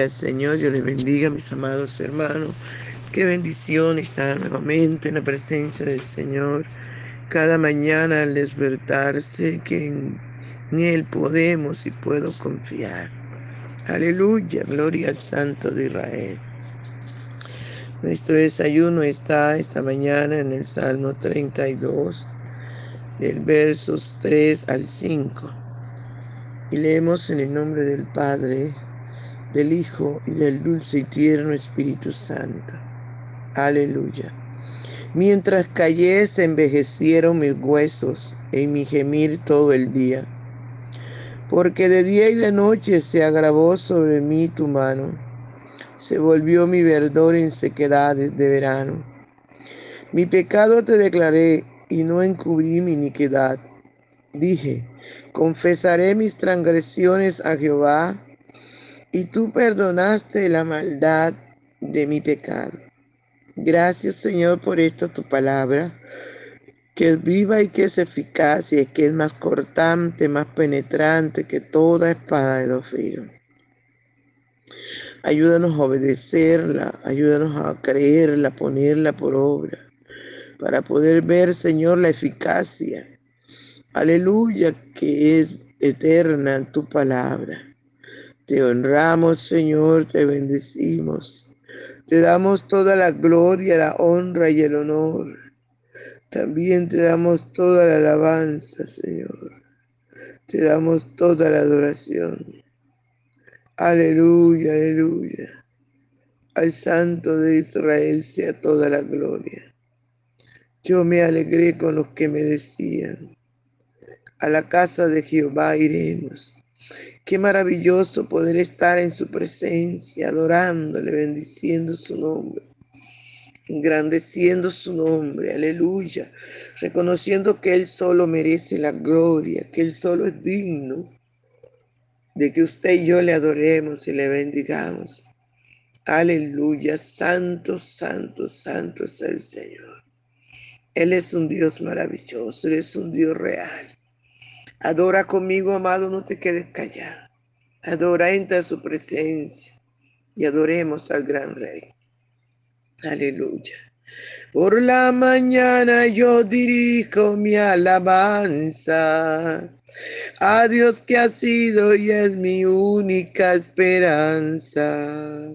Al Señor, yo les bendiga, mis amados hermanos. Qué bendición estar nuevamente en la presencia del Señor. Cada mañana al despertarse, que en, Él podemos y puedo confiar. Aleluya, gloria al Santo de Israel. Nuestro desayuno está esta mañana en el Salmo 32, del versos 3 al 5. Y leemos en el nombre del Padre, del Hijo y del dulce y tierno Espíritu Santo. Aleluya. Mientras callé se envejecieron mis huesos en mi gemir todo el día. Porque de día y de noche se agravó sobre mí tu mano. Se volvió mi verdor en sequedades de verano. Mi pecado te declaré y no encubrí mi iniquidad. Dije, confesaré mis transgresiones a Jehová, y tú perdonaste la maldad de mi pecado. Gracias Señor por esta tu palabra, que es viva y que es eficaz y que es más cortante, más penetrante que toda espada de dos. Ayúdanos a obedecerla, ayúdanos a creerla, ponerla por obra, para poder ver, Señor, la eficacia Aleluya, que es eterna tu palabra. Te honramos, Señor, te bendecimos. Te damos toda la gloria, la honra y el honor. También te damos toda la alabanza, Señor. Te damos toda la adoración. Aleluya, aleluya. Al Santo de Israel sea toda la gloria. Yo me alegré con los que me decían, a la casa de Jehová iremos. Qué maravilloso poder estar en su presencia, adorándole, bendiciendo su nombre, engrandeciendo su nombre, aleluya, reconociendo que Él solo merece la gloria, que Él solo es digno de que usted y yo le adoremos y le bendigamos. Aleluya, santo, santo, santo es el Señor. Él es un Dios maravilloso, Él es un Dios real. Adora conmigo, amado, no te quedes callado. Adora, entra a su presencia y adoremos al gran Rey. Aleluya. Por la mañana yo dirijo mi alabanza a Dios que ha sido y es mi única esperanza.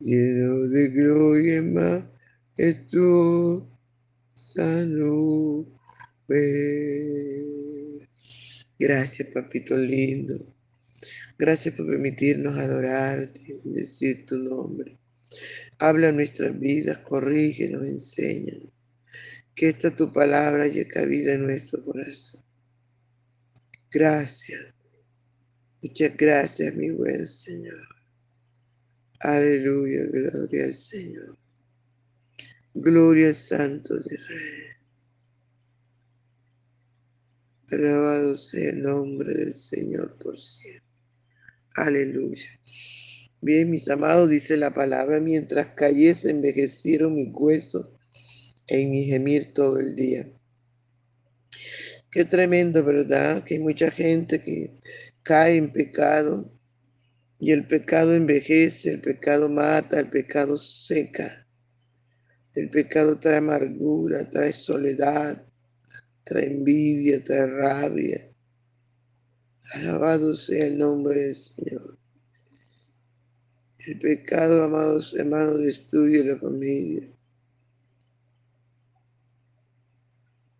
lleno de gloria y nube. Gracias, papito lindo. Gracias por permitirnos adorarte, decir tu nombre. Habla nuestras vidas, corrígenos, enseña. Que esta tu palabra llegue vida en nuestro corazón. Gracias. Muchas gracias, mi buen Señor. Aleluya, gloria al Señor. Gloria al Santo de Rey. Alabado sea el nombre del Señor por siempre. Aleluya. Bien, mis amados, dice la palabra, mientras callé se envejecieron mis huesos en mi gemir todo el día. Qué tremendo, ¿verdad? Que hay mucha gente que cae en pecado y el pecado envejece, el pecado mata, el pecado seca. El pecado trae amargura, trae soledad, trae envidia, trae rabia. Alabado sea el nombre del Señor. El pecado, amados hermanos, destruye la familia.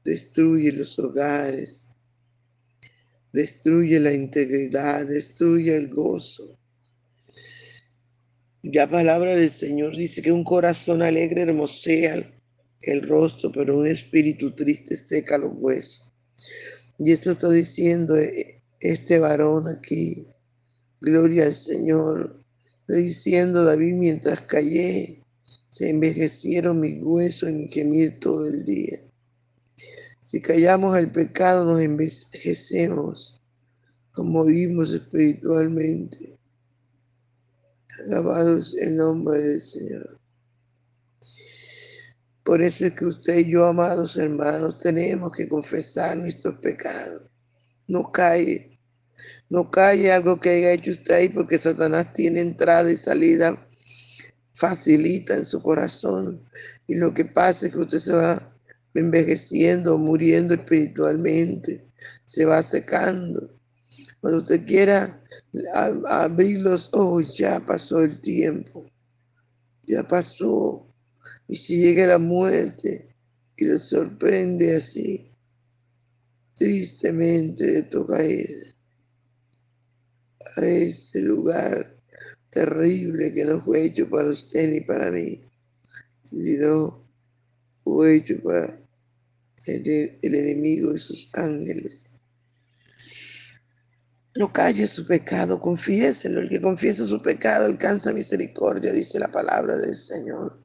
Destruye los hogares. Destruye la integridad. Destruye el gozo. La palabra del Señor dice que un corazón alegre hermosea el rostro, pero un espíritu triste seca los huesos. Y esto está diciendo eh, este varón aquí. Gloria al Señor. Está diciendo David, mientras callé, se envejecieron mis huesos en gemir todo el día. Si callamos el pecado, nos envejecemos, nos movimos espiritualmente. Alabados el nombre del Señor. Por eso es que usted y yo, amados hermanos, tenemos que confesar nuestros pecados. No cae, no cae algo que haya hecho usted ahí porque Satanás tiene entrada y salida facilita en su corazón. Y lo que pasa es que usted se va envejeciendo, muriendo espiritualmente, se va secando. Cuando usted quiera abrir los ojos, ya pasó el tiempo, ya pasó y si llega la muerte y lo sorprende así, tristemente de toca ir a ese lugar terrible que no fue hecho para usted ni para mí, sino fue hecho para el, el enemigo y sus ángeles. No calle su pecado, confiéselo. El que confiesa su pecado alcanza misericordia, dice la palabra del Señor.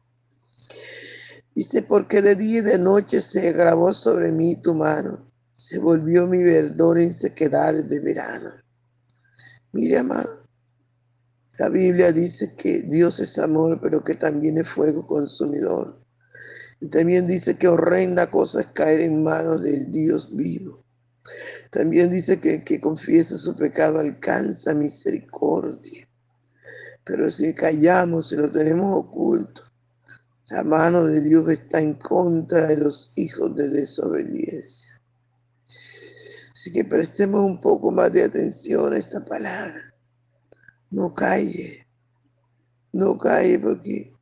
Dice, porque de día y de noche se grabó sobre mí tu mano, se volvió mi verdor en sequedades de verano. Mire, amado, la Biblia dice que Dios es amor, pero que también es fuego consumidor. Y también dice que horrenda cosa es caer en manos del Dios vivo. También dice que el que confiesa su pecado alcanza misericordia. Pero si callamos, si lo tenemos oculto, la mano de Dios está en contra de los hijos de desobediencia. Así que prestemos un poco más de atención a esta palabra. No calle, no calle porque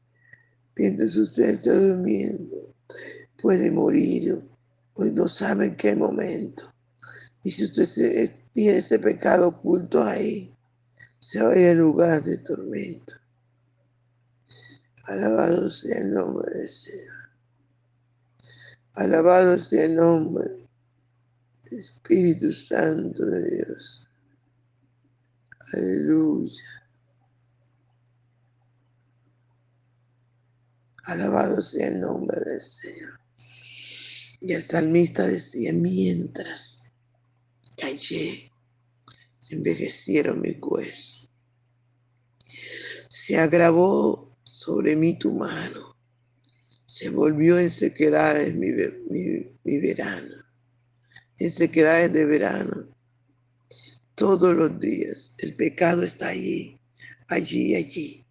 mientras usted está durmiendo puede morir hoy no sabe en qué momento. Y si usted tiene ese pecado oculto ahí, se vaya al lugar de tormento. Alabado sea el nombre del Señor. Alabado sea el nombre del Espíritu Santo de Dios. Aleluya. Alabado sea el nombre del Señor. Y el salmista decía, mientras callé, se envejecieron mis huesos. Se agravó sobre mí tu mano. Se volvió en sequedades mi, mi, verano, en sequedades de verano. Todos los días el pecado está allí, allí, allí.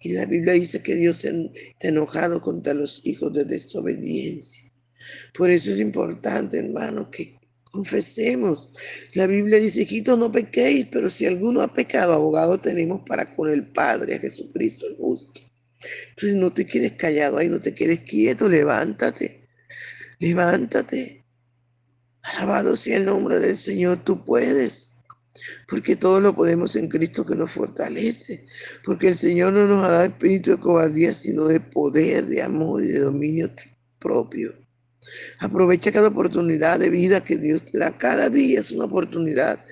Y la Biblia dice que Dios está enojado contra los hijos de desobediencia. Por eso es importante, hermano, que confesemos. La Biblia dice, hijitos, no pequéis, pero si alguno ha pecado, abogado tenemos para con el Padre, a Jesucristo el justo. Entonces no te quedes callado ahí, no te quedes quieto, levántate, levántate. Alabado sea el nombre del Señor, tú puedes porque todo lo podemos en Cristo que nos fortalece, porque el Señor no nos ha dado espíritu de cobardía, sino de poder, de amor y de dominio propio. Aprovecha cada oportunidad de vida que Dios te da. Cada día es una oportunidad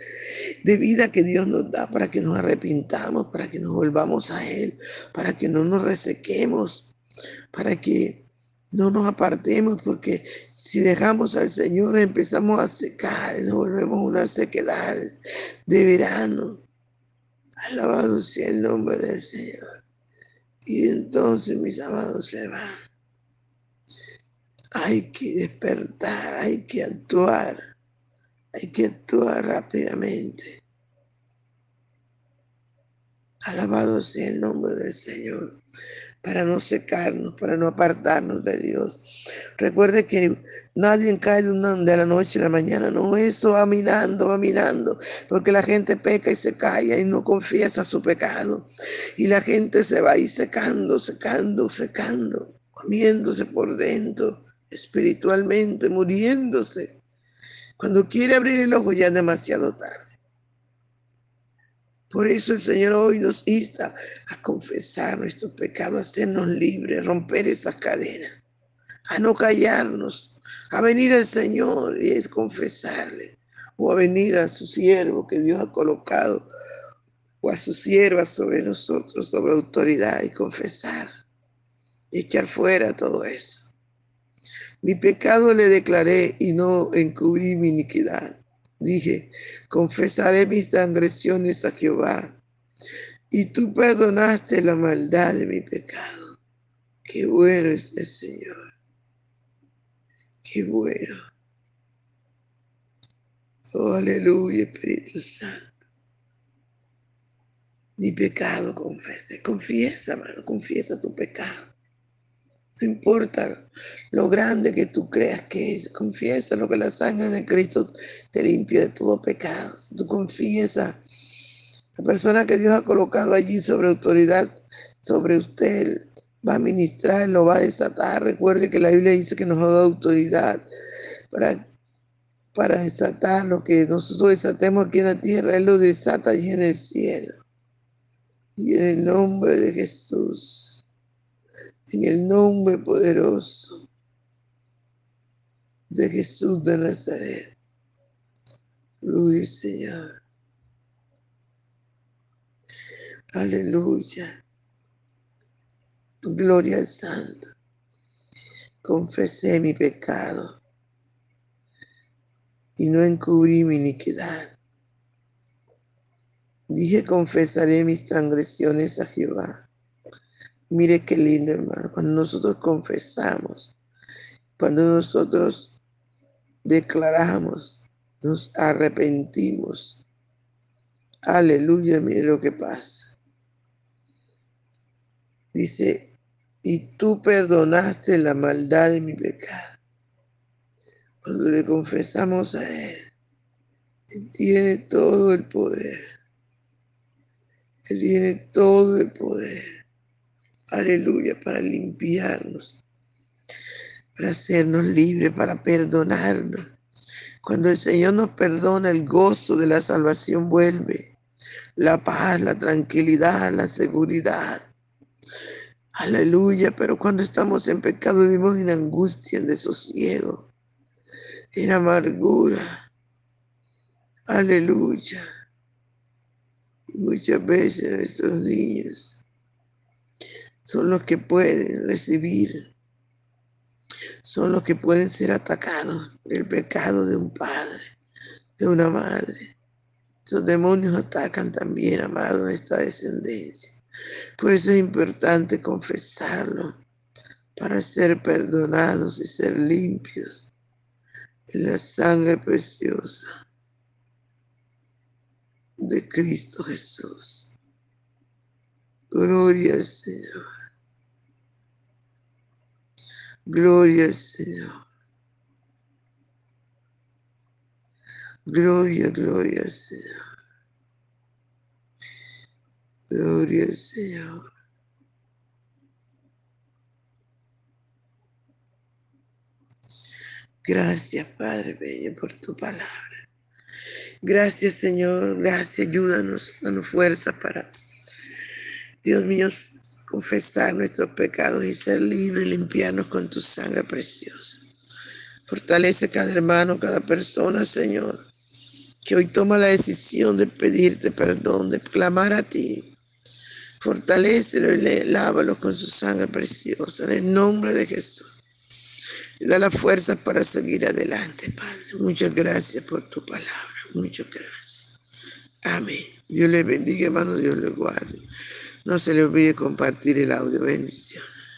de vida que Dios nos da para que nos arrepintamos, para que nos volvamos a Él, para que no nos resequemos, para que no nos apartemos, porque si dejamos al Señor empezamos a secar nos volvemos una sequedad de verano. Alabado sea el nombre del Señor. Y entonces, mis amados, van. Hay que despertar, hay que actuar, hay que actuar rápidamente. Alabado sea el nombre del Señor para no secarnos, para no apartarnos de Dios. Recuerde que nadie cae de, de la noche a la mañana, no, eso va mirando, va mirando, porque la gente peca y se calla y no confiesa su pecado. Y la gente se va ahí secando, secando, secando, comiéndose por dentro, espiritualmente, muriéndose. Cuando quiere abrir el ojo ya es demasiado tarde. Por eso el Señor hoy nos insta a confesar nuestros pecados, a hacernos libres, romper esas cadenas, a no callarnos, a venir al Señor y es confesarle, o a venir a su siervo que Dios ha colocado, o a su sierva sobre nosotros, sobre autoridad y confesar, y echar fuera todo eso. Mi pecado le declaré y no encubrí mi iniquidad. Dije, confesaré mis transgresiones a Jehová, y tú perdonaste la maldad de mi pecado. Qué bueno es el Señor. Qué bueno. Oh, aleluya, Espíritu Santo. Mi pecado confesé. Confiesa, hermano, confiesa tu pecado. No importa lo grande que tú creas que es, confiesa lo que la sangre de Cristo te limpia de todo pecado. Si tú confiesas, la persona que Dios ha colocado allí sobre autoridad, sobre usted, va a ministrar, lo va a desatar. Recuerde que la Biblia dice que nos ha dado autoridad para, para desatar lo que nosotros desatemos aquí en la tierra. Él lo desata allí en el cielo. Y en el nombre de Jesús en el nombre poderoso de Jesús de Nazaret. Gloria Señor. Aleluya. Gloria al Santo. Confesé mi pecado y no encubrí mi iniquidad. Dije, confesaré mis transgresiones a Jehová Mire qué lindo, hermano, cuando nosotros confesamos, cuando nosotros declaramos, nos arrepentimos. Aleluya, mire lo que pasa. Dice, y tú perdonaste la maldad de mi pecado. Cuando le confesamos a Él, Él tiene todo el poder. Él tiene todo el poder aleluya, para limpiarnos, para hacernos libres, para perdonarnos. Cuando el Señor nos perdona, el gozo de la salvación vuelve, la paz, la tranquilidad, la seguridad. Aleluya, pero cuando estamos en pecado vivimos en angustia, en desosiego, en amargura. Aleluya. Muchas veces nuestros niños son los que pueden recibir, son los que pueden ser atacados el pecado de un padre, de una madre. Esos demonios atacan también, amado, esta descendencia. Por eso es importante confesarlo para ser perdonados y ser limpios en la sangre preciosa de Cristo Jesús. Gloria al Señor. Gloria al Señor. Gloria, gloria al Señor. Gloria al Señor. Gracias, Padre Bello, por tu palabra. Gracias, Señor. Gracias. Ayúdanos, danos fuerza para, Dios mío, confesar nuestros pecados y ser libres y limpiarnos con tu sangre preciosa. Fortalece cada hermano, cada persona, Señor, que hoy toma la decisión de pedirte perdón, de clamar a ti. Fortalecelo y lávalo con su sangre preciosa, en el nombre de Jesús. Y da la fuerza para seguir adelante, Padre. Muchas gracias por tu palabra. Muchas gracias. Amén. Dios le bendiga, hermano. Dios le guarde. No se le olvide compartir el audio. Bendición.